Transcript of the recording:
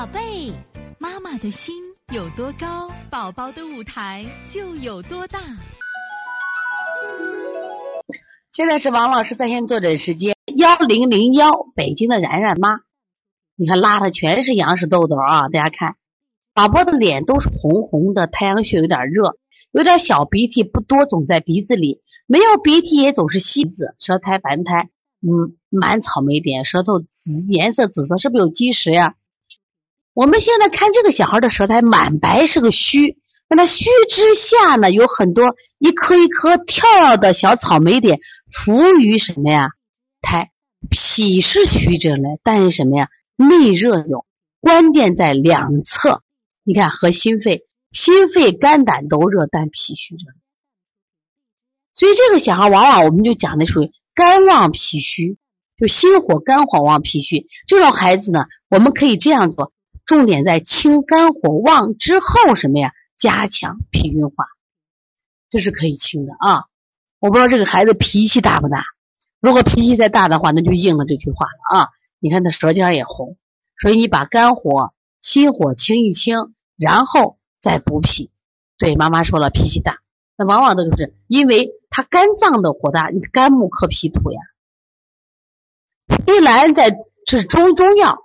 宝贝，妈妈的心有多高，宝宝的舞台就有多大。现在是王老师在线坐诊时间，幺零零幺，北京的然然妈，你看拉的全是羊屎痘痘啊！大家看，宝宝的脸都是红红的，太阳穴有点热，有点小鼻涕，不多，总在鼻子里，没有鼻涕也总是稀子，舌苔白苔。嗯，满草莓点，舌头紫颜色紫色，是不是有积食呀？我们现在看这个小孩的舌苔满白，是个虚。那他虚之下呢，有很多一颗一颗跳的小草莓点，浮于什么呀？苔，脾是虚着嘞，但是什么呀？内热有，关键在两侧。你看和心肺，心肺肝胆都热，但脾虚着。所以这个小孩往往我们就讲的属于。肝旺脾虚，就心火肝火旺脾虚，这种孩子呢，我们可以这样做，重点在清肝火旺之后，什么呀？加强脾运化，这是可以清的啊。我不知道这个孩子脾气大不大，如果脾气再大的话，那就应了这句话了啊。你看他舌尖也红，所以你把肝火、心火清一清，然后再补脾。对，妈妈说了，脾气大。那往往都是因为他肝脏的火大，你肝木克脾土呀。一来在这是中中药，